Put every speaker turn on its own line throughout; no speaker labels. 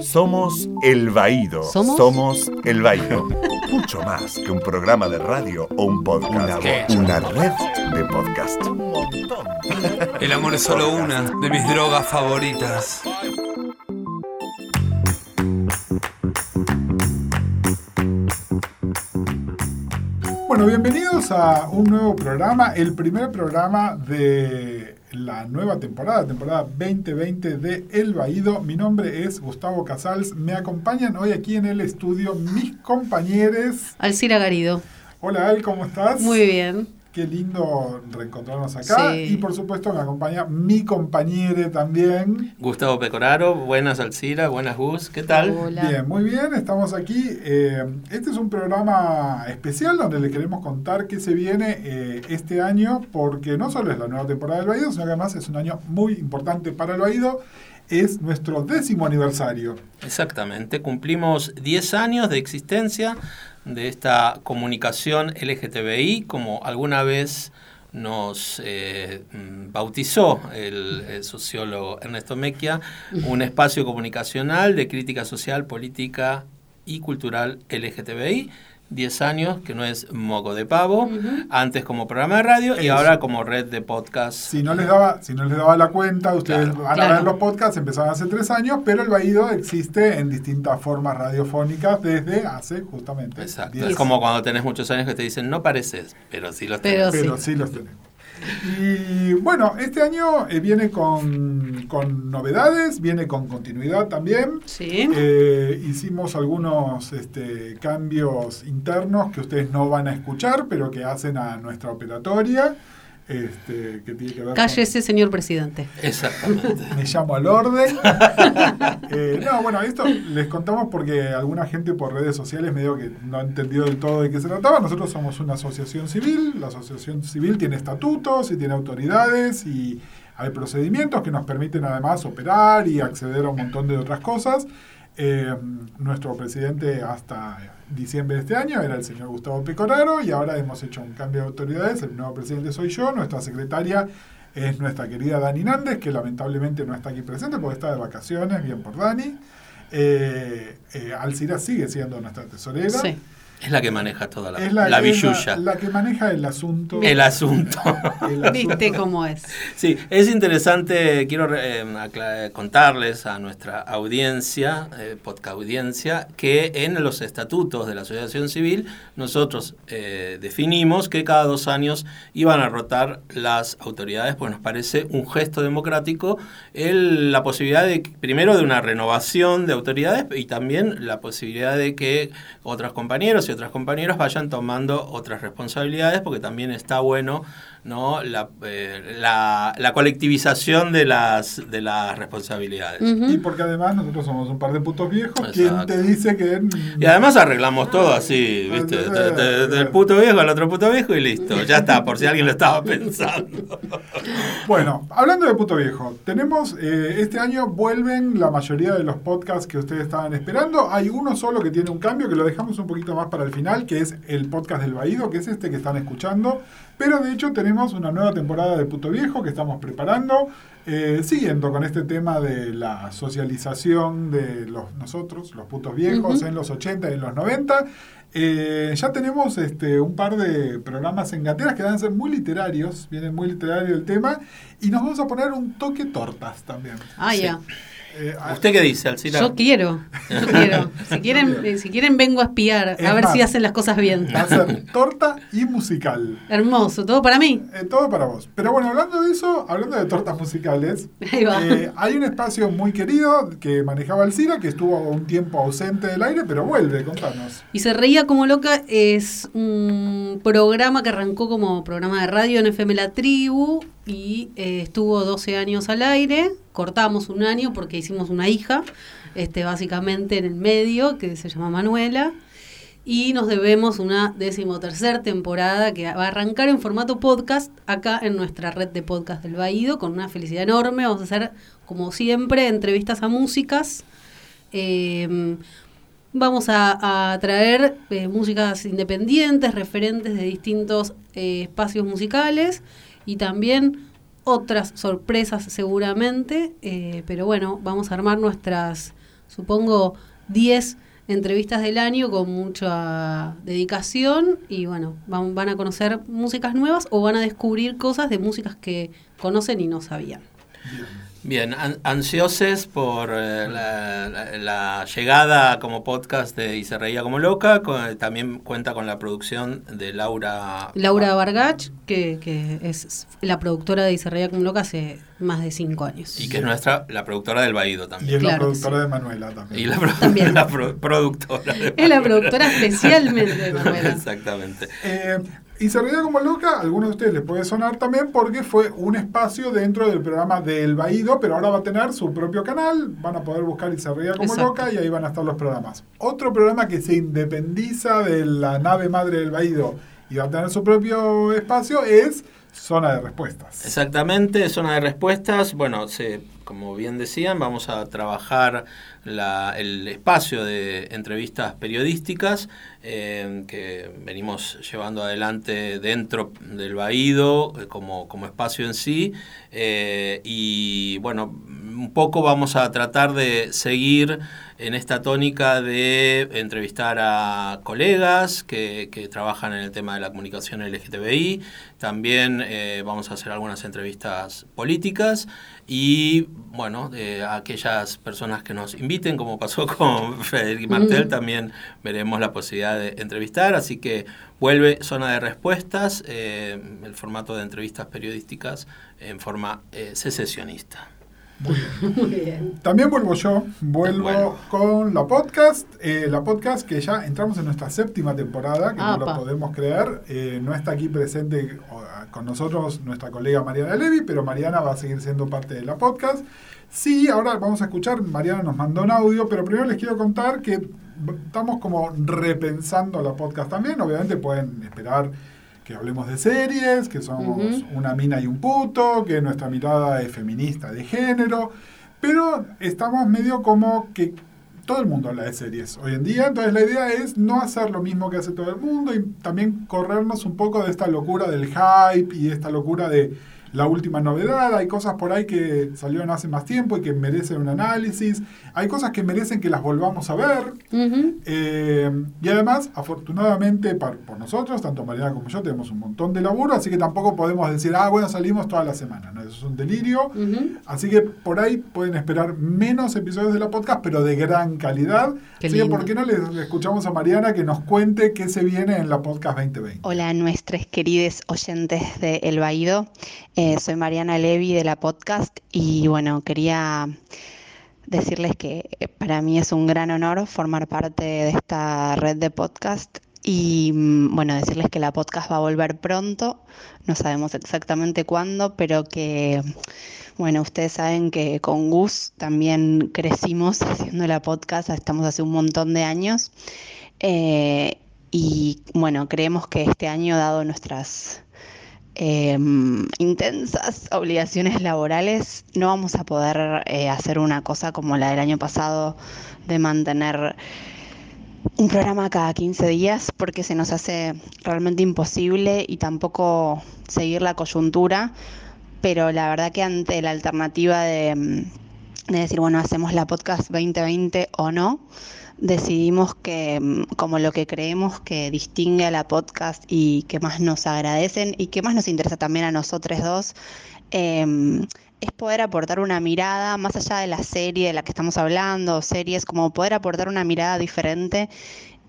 Somos El Baído.
¿Somos?
El Baído. Mucho más que un programa de radio o un podcast. Una, red de podcast.
El amor es solo una de mis drogas favoritas.
Bueno, bienvenidos a un nuevo programa, el primer programa de la nueva temporada, temporada 2020 de El Baído. Mi nombre es Gustavo Casals. Me acompañan hoy aquí en el estudio mis compañeros.
Alcira Garido.
Hola Al, ¿cómo estás?
Muy bien.
Qué lindo reencontrarnos acá.
Sí.
Y por supuesto me acompaña mi compañero también.
Gustavo Pecoraro, buenas Alcira, buenas Gus, ¿qué tal?
Hola.
Bien, muy bien, estamos aquí. Eh, este es un programa especial donde le queremos contar qué se viene eh, este año, porque no solo es la nueva temporada del Baído, sino que además es un año muy importante para el Baído. Es nuestro décimo aniversario.
Exactamente, cumplimos 10 años de existencia de esta comunicación LGTBI, como alguna vez nos eh, mm, bautizó el, sociólogo Ernesto Mecchia, un espacio comunicacional de crítica social, política y cultural LGTBI. 10 años, que no es moco de pavo, antes como programa de radio y ahora como red de podcast.
Si no les daba, si no les daba la cuenta, ustedes
Claro.
van a ver los podcasts, empezaron hace tres años, pero el Baído existe en distintas formas radiofónicas desde hace justamente
Exacto.
10
Es como cuando tenés muchos años que te dicen, no pareces, pero sí los
Pero
tenés.
pero
sí.
sí los tenemos. Y bueno, este año eh, viene con, con novedades, viene con continuidad también.
Sí.
Eh, hicimos algunos este, cambios internos que ustedes no van a escuchar, pero que hacen a nuestra operatoria. Este, que tiene que ver con-
Cállese, señor presidente.
Exactamente.
me llamo al orden. Eh, no, bueno, esto les contamos porque alguna gente por redes sociales medio que no ha entendido del todo de qué se trataba. Nosotros somos una asociación civil. La asociación civil tiene estatutos y tiene autoridades y hay procedimientos que nos permiten además operar y acceder a un montón de otras cosas. Eh, nuestro presidente hasta diciembre de este año era el señor Gustavo Pecoraro y ahora hemos hecho un cambio de autoridades. El nuevo presidente soy yo, nuestra secretaria es nuestra querida Dani Nández, que lamentablemente no está aquí presente porque está de vacaciones, bien por Dani. Eh, eh, Alcira sigue siendo nuestra tesorera.
Es la que maneja toda la,
Es
la,
la, es
billulla.
la- la que maneja el asunto.
El asunto.
el asunto.
¿Viste cómo es?
Sí, es interesante, quiero eh, contarles a nuestra audiencia, eh, podcast audiencia, que en los estatutos de la asociación civil nosotros eh, definimos que cada dos años iban a rotar las autoridades, pues nos parece un gesto democrático el- la posibilidad de, primero, de una renovación de autoridades y también la posibilidad de que otros compañeros y otras compañeras vayan tomando otras responsabilidades, porque también está bueno ¿no? la, eh, la, la colectivización de las, de las responsabilidades.
Ujú.
Y porque además nosotros somos un par de putos viejos. ¿Quién
Exacto.
te dice que.?
Y además arreglamos todo así, ¿viste? De- de- del puto viejo al otro puto viejo y listo. Ya está, por si alguien lo estaba pensando.
Bueno, hablando de puto viejo, tenemos. eh, este año vuelven la mayoría de los podcasts que ustedes estaban esperando. Hay uno solo que tiene un cambio que lo dejamos un poquito más para el final, que es el podcast del Baído, que es este que están escuchando. Pero de hecho tenemos una nueva temporada de Puto Viejo que estamos preparando, eh, siguiendo con este tema de la socialización de los nosotros, los putos viejos, en los 80 y en los 90. Eh, ya tenemos este, un par de programas en gateras que van a ser muy literarios, viene muy literario el tema, y nos vamos a poner un toque tortas también.
Ah,
Sí.
ya.
Eh,
¿Usted qué dice, Alcira?
Yo quiero. Yo quiero. Si quieren, eh, si quieren vengo a espiar,
Es
a ver
más.
si hacen las cosas bien.
Va a ser torta y musical.
Hermoso, todo para mí.
Eh, todo para vos. Pero bueno, hablando de eso, hablando de tortas musicales,
Ahí va.
eh, hay un espacio muy querido que manejaba Alcira, que estuvo un tiempo ausente del aire, pero vuelve, contanos.
Y se reía como loca es un programa que arrancó como programa de radio en FM La Tribu y eh, estuvo 12 años al aire. Cortamos un año porque hicimos una hija, este, básicamente en el medio, que se llama Manuela. Y nos debemos una decimotercer temporada que va a arrancar en formato podcast acá en nuestra red de podcast del Baído con una felicidad enorme. Vamos a hacer, como siempre, entrevistas a músicas. Eh, Vamos a, traer eh, músicas independientes, referentes de distintos espacios musicales y también otras sorpresas seguramente, eh, pero bueno, vamos a armar nuestras supongo, 10 entrevistas del año con mucha dedicación y bueno, van, van a conocer músicas nuevas o van a descubrir cosas de músicas que conocen y no sabían.
Bien, ansiosos por eh, la, llegada como podcast de Y se reía como loca. también cuenta con la producción de Laura...
Laura Vargach, que, que es la productora de Y se reía como loca hace más de cinco años.
Y que es nuestra, la productora del Baído también.
Y es la productora de Manuela también.
Y la, también. la productora.
es la productora especialmente de Manuela.
Exactamente.
Eh, y como loca, a algunos de ustedes les puede sonar también porque fue un espacio dentro del programa del Baído, pero ahora va a tener su propio canal, van a poder buscar y como loca y ahí van a estar los programas. Otro programa que se independiza de la nave madre del Baído y va a tener su propio espacio es Zona de Respuestas.
Exactamente, Zona de Respuestas, bueno, se como bien decían, vamos a trabajar el espacio de entrevistas periodísticas eh, que venimos llevando adelante dentro del Baído eh, como, como espacio en sí. Eh, y bueno, un poco vamos a tratar de seguir en esta tónica de entrevistar a colegas que, que trabajan en el tema de la comunicación LGTBI. También vamos a hacer algunas entrevistas políticas y bueno, de aquellas personas que nos inviten, como pasó con Frederic Martel, también veremos la posibilidad de entrevistar, así que vuelve zona de respuestas, eh, el formato de entrevistas periodísticas en forma eh, secesionista.
Muy bien. También vuelvo yo, vuelvo con la podcast, eh, la podcast que ya entramos en nuestra séptima temporada, que no lo podemos creer, eh, no está aquí presente con nosotros nuestra colega Mariana Levi, pero Mariana va a seguir siendo parte de la podcast. Sí, ahora vamos a escuchar, Mariana nos mandó un audio, pero primero les quiero contar que estamos como repensando la podcast también, obviamente pueden esperar que hablemos de series, que somos una mina y un puto, que nuestra mirada es feminista de género, pero estamos medio como que todo el mundo habla de series hoy en día, entonces la idea es no hacer lo mismo que hace todo el mundo y también corrernos un poco de esta locura del hype y esta locura de la última novedad, hay cosas por ahí que salieron hace más tiempo y que merecen un análisis, hay cosas que merecen que las volvamos a ver. Eh, y además, afortunadamente por nosotros, tanto Mariana como yo, tenemos un montón de laburo, así que tampoco podemos decir, ah, bueno, salimos toda la semana, ¿no? eso es un delirio. Así que por ahí pueden esperar menos episodios de la podcast, pero de gran calidad. así que, ¿por qué no le, escuchamos a Mariana que nos cuente qué se viene en la podcast 2020?
Hola, nuestros queridos oyentes de El Baído. Eh, soy Mariana Levi de la podcast y bueno, quería decirles que eh, para mí es un gran honor formar parte de esta red de podcast y mm, bueno, decirles que la podcast va a volver pronto, no sabemos exactamente cuándo, pero que bueno, ustedes saben que con Gus también crecimos haciendo la podcast, estamos hace un montón de años. Eh, y bueno, creemos que este año, dado nuestras Em, intensas obligaciones laborales, no vamos a poder eh, hacer una cosa como la del año pasado de mantener un programa cada 15 días porque se nos hace realmente imposible y tampoco seguir la coyuntura, pero la verdad que ante la alternativa de, de decir, bueno, hacemos la podcast 2020 o no, decidimos que mm, como lo que creemos que distingue a la podcast y que más nos agradecen y que más nos interesa también a nosotros dos, em, es poder aportar una mirada más allá de la serie de la que estamos hablando, series, como poder aportar una mirada diferente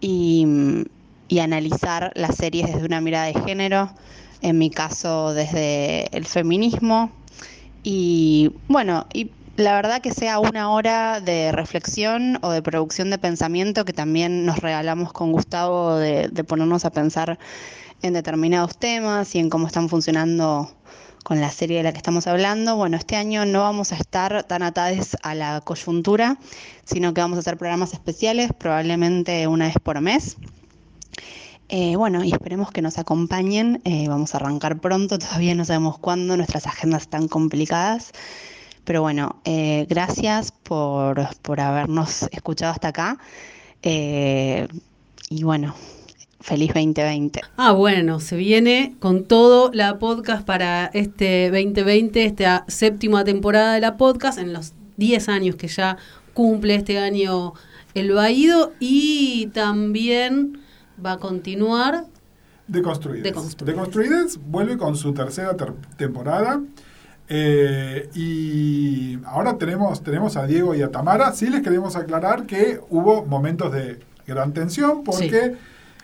y, mm, y analizar las series desde una mirada de género, en mi caso desde el feminismo. Y bueno, y la verdad que sea una hora de reflexión o de producción de pensamiento que también nos regalamos con Gustavo de, ponernos a pensar en determinados temas y en cómo están funcionando con la serie de la que estamos hablando. Bueno, este año no vamos a estar tan atados a la coyuntura, sino que vamos a hacer programas especiales, probablemente una vez por mes. Eh, bueno, y esperemos que nos acompañen. Eh, vamos a arrancar pronto, todavía no sabemos cuándo, nuestras agendas están complicadas. Pero bueno, eh, gracias por, habernos escuchado hasta acá. Eh, y bueno, feliz 2020.
Ah, bueno, se viene con todo la podcast para este 2020, esta séptima temporada de la podcast, en los 10 años que ya cumple este año el Baído y también va a continuar. Deconstruides.
Deconstruides vuelve con su tercera ter- temporada. Eh, y ahora tenemos, tenemos a Diego y a Tamara. Sí les queremos aclarar que hubo momentos de gran tensión porque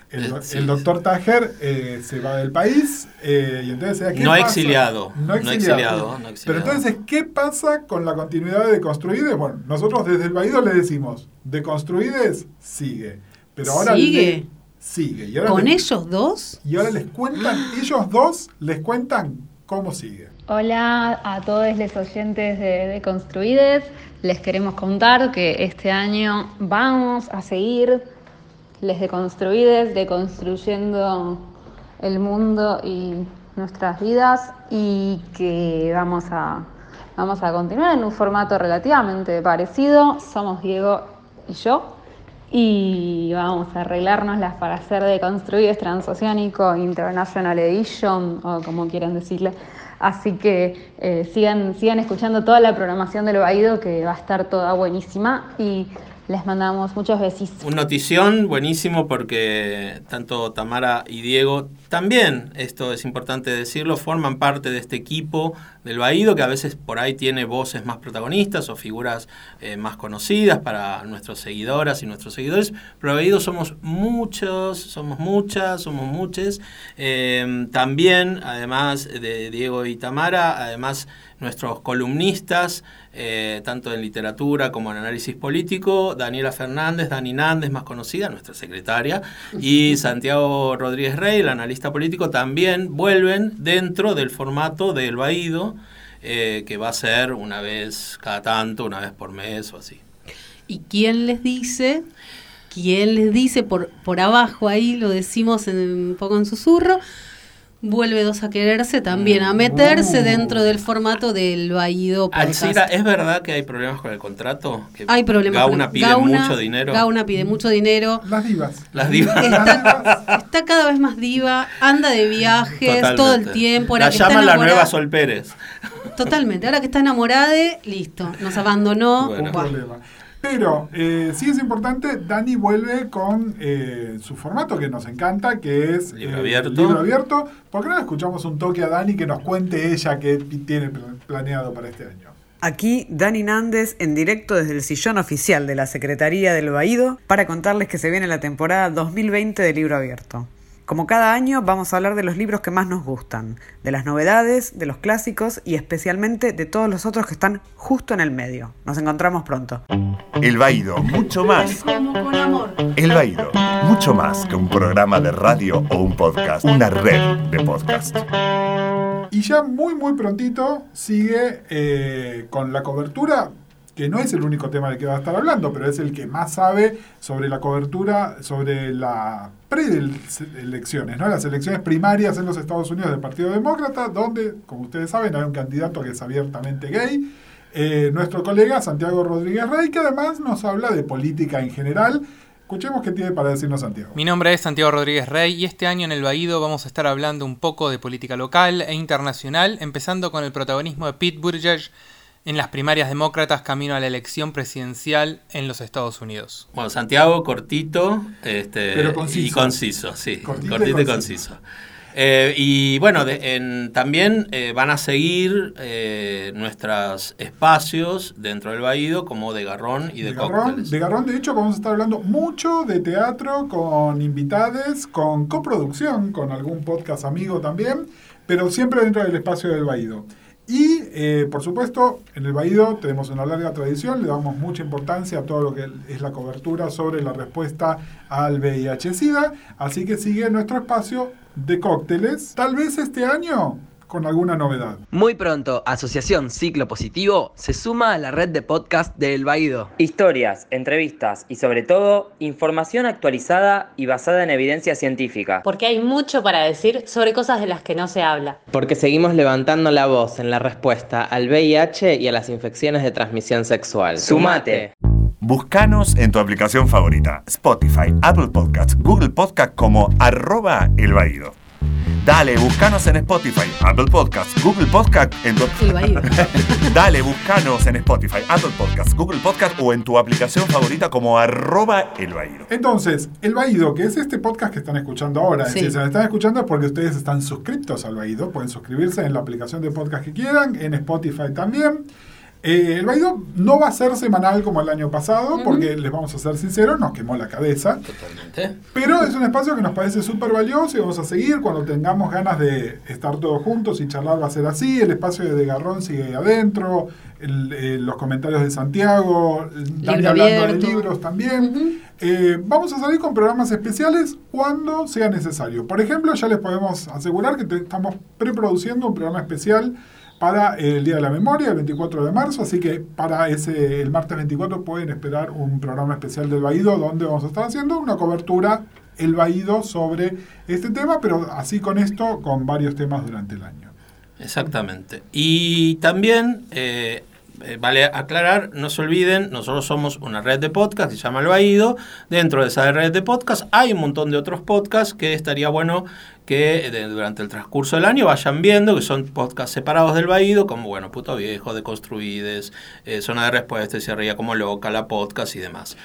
el,
Eh, sí.
el doctor Tajer eh, se va del país eh, y entonces ¿qué
No
pasa?
exiliado,
No
no
exiliado.
exiliado, no
Pero
exiliado.
entonces, ¿qué pasa con la continuidad de Deconstruides? Bueno, nosotros desde el Baído le decimos, Deconstruides sigue. Pero ahora
¿Sigue?
le- sigue. Y ahora
con
les-
ellos dos.
y ahora les cuentan, ellos dos les cuentan cómo sigue.
Hola a todos los oyentes de Deconstruides. Les queremos contar que este año vamos a seguir les Deconstruides, deconstruyendo el mundo y nuestras vidas y que vamos a, vamos a continuar en un formato relativamente parecido. Somos Diego y yo y vamos a arreglárnoslas para hacer Deconstruides Transoceánico International Edition o como quieran decirle. Así que eh, sigan, sigan escuchando toda la programación del Baído que va a estar toda buenísima y les mandamos muchos besitos.
Un notición buenísimo porque tanto Tamara y Diego también, esto es importante decirlo, forman parte de este equipo del Baído que a veces por ahí tiene voces más protagonistas o figuras eh, más conocidas para nuestros seguidoras y nuestros seguidores, pero Baído somos muchos, somos muchas, somos muchos. Eh, también, además de Diego y Tamara, además nuestros columnistas, eh, tanto en literatura como en análisis político, Daniela Fernández, Dani Nández, más conocida, nuestra secretaria, y Santiago Rodríguez Rey, el analista político, también vuelven dentro del formato del Baído, eh, que va a ser una vez cada tanto, una vez por mes o así.
¿Y quién les dice? ¿Quién les dice por, por abajo ahí, lo decimos en, un poco en susurro? Vuelve dos a quererse también, a meterse
Uh.
dentro del formato del Baído.
Alcira, ¿es verdad que hay problemas con el contrato? Que
Hay problemas.
Gauna
con-
pide
Gauna-
mucho dinero.
Gauna pide mucho dinero.
Las divas.
Las divas.
Está, está cada vez más diva, anda de viajes
Totalmente.
todo el tiempo. Ahora
La
que está
llaman la nueva Sol Pérez.
Totalmente. Ahora que está enamorada, listo. Nos abandonó.
Bueno.
Pero eh, sí es importante, Dani vuelve con eh, su formato que nos encanta, que es
Libro
eh,
abierto.
libro abierto. ¿Por qué no le escuchamos un toque a Dani que nos cuente ella qué tiene pl- planeado para este año?
Aquí Dani Nández en directo desde el sillón oficial de la Secretaría del Baído para contarles que se viene la temporada 2020 de Libro Abierto. Como cada año vamos a hablar de los libros que más nos gustan, de las novedades, de los clásicos y especialmente de todos los otros que están justo en el medio. Nos encontramos pronto.
El Baído, mucho más.
Como con amor.
El Baído, mucho más que un programa de radio o un podcast, una red de podcast.
Y ya muy, muy prontito sigue eh, con la cobertura, que no es el único tema del que va a estar hablando, pero es el que más sabe sobre la cobertura, sobre la preelecciones, ¿no? las elecciones primarias en los Estados Unidos del Partido Demócrata, donde, como ustedes saben, hay un candidato que es abiertamente gay. Eh, nuestro colega Santiago Rodríguez Rey, que además nos habla de política en general. Escuchemos qué tiene para decirnos Santiago.
Mi nombre es Santiago Rodríguez Rey y este año en el Baído vamos a estar hablando un poco de política local e internacional, empezando con el protagonismo de Pete Buttigieg en las primarias demócratas camino a la elección presidencial en los Estados Unidos.
Bueno, Santiago, cortito este,
Pero conciso.
y conciso, sí.
Cortito
Cortito,
y
y conciso. Eh, y bueno, de- en- también eh, van a seguir eh, nuestros espacios dentro del Baído como de garrón y de,
de Garrón, de Garrón, de hecho, vamos a estar hablando mucho de teatro con invitades, con coproducción, con algún podcast amigo también, pero siempre dentro del espacio del Baído. Y, eh, por supuesto, en el Baído tenemos una larga tradición, le damos mucha importancia a todo lo que es la cobertura sobre la respuesta al VIH-Sida, así que sigue nuestro espacio de cócteles, tal vez este año con alguna novedad.
Muy pronto, Asociación Ciclo Positivo se suma a la red de podcast de El Baído.
Historias, entrevistas y sobre todo información actualizada y basada en evidencia científica.
Porque hay mucho para decir sobre cosas de las que no se habla.
Porque seguimos levantando la voz en la respuesta al VIH y a las infecciones de transmisión sexual. ¡Sumate!
Búscanos en tu aplicación favorita, Spotify, Apple Podcasts, Google Podcast como arroba el Baído. Dale, buscanos en Spotify, Apple Podcasts, Google Podcast, en tu...
El Baído.
Dale, buscanos en Spotify, Apple Podcasts, Google Podcast o en tu aplicación favorita como arroba el Baído.
Entonces, El Baído, que es este podcast que están escuchando ahora, es
Sí.
decir, se lo están escuchando es porque ustedes están suscriptos al Baído, pueden suscribirse en la aplicación de podcast que quieran, en Spotify también. Eh, el Baído no va a ser semanal como el año pasado, porque les vamos a ser sinceros, nos quemó la cabeza.
Totalmente.
Pero es un espacio que nos parece súper valioso y vamos a seguir. Cuando tengamos ganas de estar todos juntos y charlar va a ser así. El espacio de Garrón sigue ahí adentro. el- eh, los comentarios de Santiago. Dani hablando de libros también. Eh, vamos a salir con programas especiales cuando sea necesario. Por ejemplo, ya les podemos asegurar que te- estamos preproduciendo un programa especial para el Día de la Memoria, el 24 de marzo, así que para ese el martes 24 pueden esperar un programa especial del Baído donde vamos a estar haciendo una cobertura el Baído sobre este tema, pero así con esto, con varios temas durante el año.
Exactamente. Y también eh, eh, vale aclarar, no se olviden, nosotros somos una red de podcast que se llama El Baído. Dentro de esa red de podcast hay un montón de otros podcasts que estaría bueno que eh, de- durante el transcurso del año vayan viendo, que son podcasts separados del Baído, como bueno, Puto Viejo, Deconstruides, eh, Zona de Respuesta, y se ría como loca, la podcast y demás.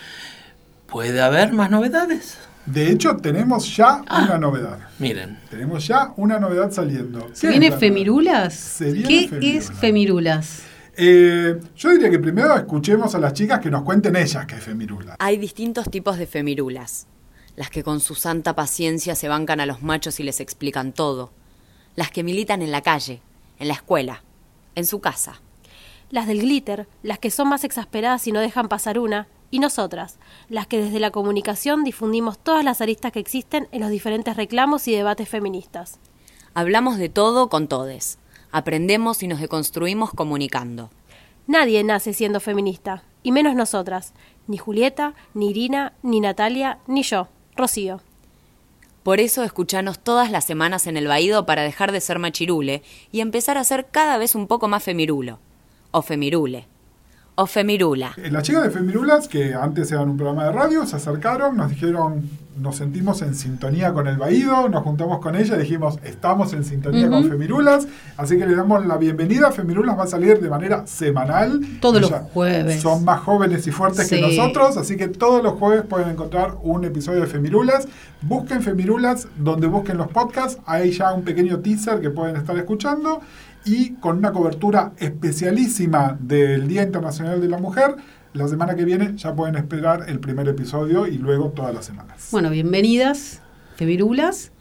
¿Puede haber más novedades?
De hecho, tenemos ya una novedad.
Miren,
Tenemos ya una novedad saliendo.
¿Se
¿Qué
viene Femirulas? ¿Qué
Femirulas.
es Femirulas?
Eh, yo diría que primero escuchemos a las chicas que nos cuenten ellas qué es Femirula.
Hay distintos tipos de femirulas. Las que con su santa paciencia se bancan a los machos y les explican todo. Las que militan en la calle, en la escuela, en su casa.
Las del glitter, las que son más exasperadas y no dejan pasar una, y nosotras, las que desde la comunicación difundimos todas las aristas que existen en los diferentes reclamos y debates feministas.
Hablamos de todo con todes. Aprendemos y nos deconstruimos comunicando.
Nadie nace siendo feminista, y menos nosotras, ni Julieta, ni Irina, ni Natalia, ni yo, Rocío.
Por eso escuchanos todas las semanas en el Baído para dejar de ser machirule y empezar a ser cada vez un poco más femirulo. O femirule. O femirula.
Eh, Las chicas de Femirulas, que antes eran un programa de radio, se acercaron, nos dijeron, nos sentimos en sintonía con el Baído, nos juntamos con ella dijimos, estamos en sintonía con. Femirulas, así que le damos la bienvenida. Femirulas va a salir de manera semanal.
Todos los jueves.
Son más jóvenes y fuertes que nosotros, así que todos los jueves pueden encontrar un episodio de Femirulas. Busquen Femirulas donde busquen los podcasts, hay ya un pequeño teaser que pueden estar escuchando y con una cobertura especialísima del Día Internacional de la Mujer. La semana que viene ya pueden esperar el primer episodio y luego todas las semanas.
Bueno, bienvenidas, Femirulas,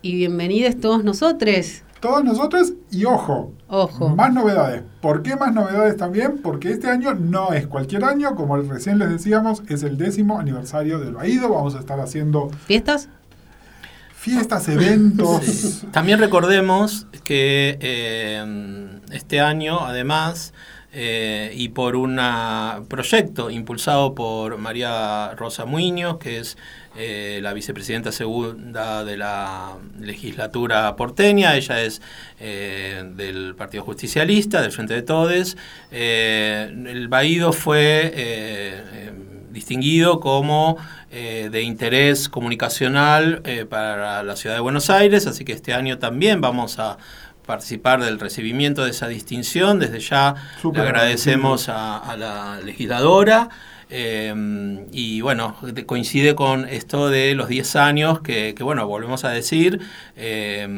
y bienvenidos todos nosotros.
Todos nosotros y ojo,
Ojo.
más novedades. ¿Por qué más novedades también? Porque este año no es cualquier año, como recién les decíamos, es el décimo aniversario del Baído. Vamos a estar haciendo
¿Fiestas?
fiestas, eventos.
Sí. También recordemos que eh, este año, además, eh, y por un proyecto impulsado por María Rosa Muñoz, que es eh, la vicepresidenta segunda de la legislatura porteña, ella es eh, del Partido Justicialista, del Frente de Todes. El Baído fue distinguido como de interés comunicacional para la ciudad de Buenos Aires, así que este año también vamos a participar del recibimiento de esa distinción. Desde ya le agradecemos a, a la legisladora. eh, y bueno, de- coincide con esto de los 10 años que, que, bueno, volvemos a decir, eh,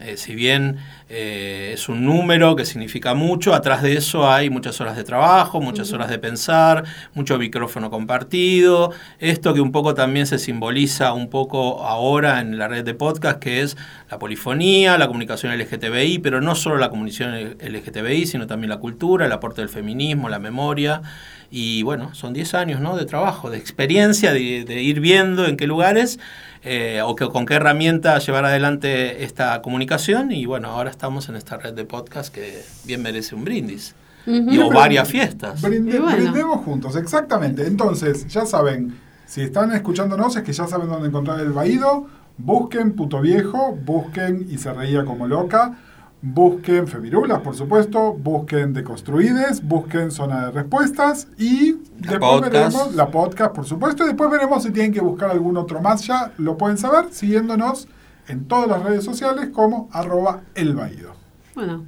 eh, si bien eh, es un número que significa mucho, atrás de eso hay muchas horas de trabajo, muchas horas de pensar, mucho micrófono compartido, esto que un poco también se simboliza un poco ahora en la red de podcast, que es la polifonía, la comunicación LGTBI, pero no solo la comunicación LGTBI, sino también la cultura, el aporte del feminismo, la memoria. Y bueno, son 10 años ¿no? de trabajo, de experiencia, de, de ir viendo en qué lugares eh, o que, con qué herramienta llevar adelante esta comunicación. Y bueno, ahora estamos en esta red de podcast que bien merece un brindis.
Ujú.
Y, o varias fiestas.
Brinde-
Y bueno.
Brindemos juntos, exactamente. Entonces, ya saben, si están escuchándonos es que ya saben dónde encontrar el Baído. Busquen Puto Viejo, busquen Y se reía como loca, busquen Femirulas, por supuesto, busquen Deconstruides, busquen Zona de Respuestas y
La
después
podcast.
veremos la podcast, por supuesto, y después veremos si tienen que buscar algún otro más ya, lo pueden saber siguiéndonos en todas las redes sociales como arroba elbaído.
Bueno,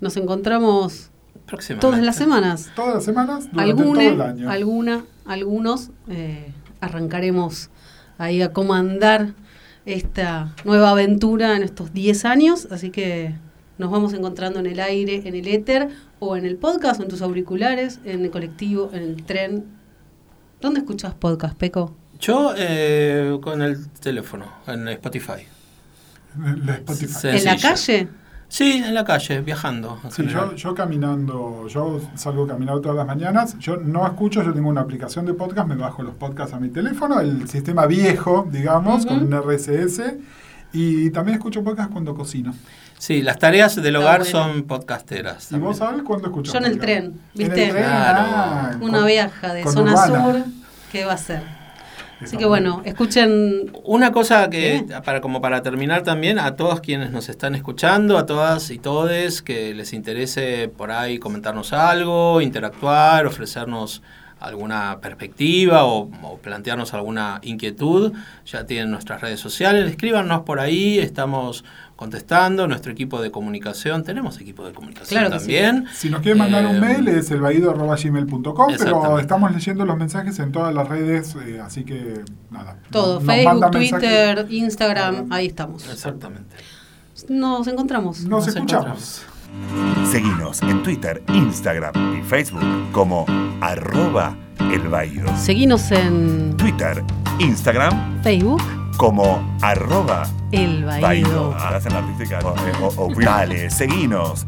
nos encontramos
Próximamente.
todas las semanas.
Todas las semanas, durante todo
Alguna,
el año.
alguna, algunos eh, arrancaremos ahí a comandar esta nueva aventura en estos 10 años, así que nos vamos encontrando en el aire, en el éter, o en el podcast, o en tus auriculares, en el colectivo, en el tren. ¿Dónde escuchas podcast, Peco?
Yo eh, con el teléfono, en Spotify.
La Spotify.
¿En la calle?
Sí, en la calle, viajando.
Sí, yo caminando, yo salgo a caminar todas las mañanas, yo no escucho, yo tengo una aplicación de podcast, me bajo los podcasts a mi teléfono, el sistema viejo, digamos, con un RSS, y también escucho podcast cuando cocino.
Sí, las tareas del hogar
bueno.
son podcasteras.
¿Y vos sabés cuándo escuchas
Yo en el tren,
En
¿viste?
el tren, ah,
Una
con-
viaja de zona
Urbana.
sur, ¿qué va a ser? Así que bueno, escuchen
Una cosa que, para, como para terminar también, a todos quienes nos están escuchando, a todas y todes que les interese por ahí comentarnos algo, interactuar, ofrecernos alguna perspectiva o, o plantearnos alguna inquietud, ya tienen nuestras redes sociales, escríbanos por ahí, estamos contestando, nuestro equipo de comunicación, tenemos equipo de comunicación
Claro que sí.
también.
Si nos quieren mandar un
Eh,
mail es elbaído.gmail.com, pero estamos leyendo los mensajes en todas las redes, eh, así que nada.
todo,
nos
Facebook,
mensajes.
Twitter, Instagram, ahí estamos.
Exactamente.
Nos encontramos.
Nos escuchamos.
Seguinos en Twitter, Instagram y Facebook como arroba elbaído.
Seguinos en
Twitter, Instagram
Facebook,
como arroba
El
baído.
Baído.
Ahora hacen la artística. O, o- o- dale, seguinos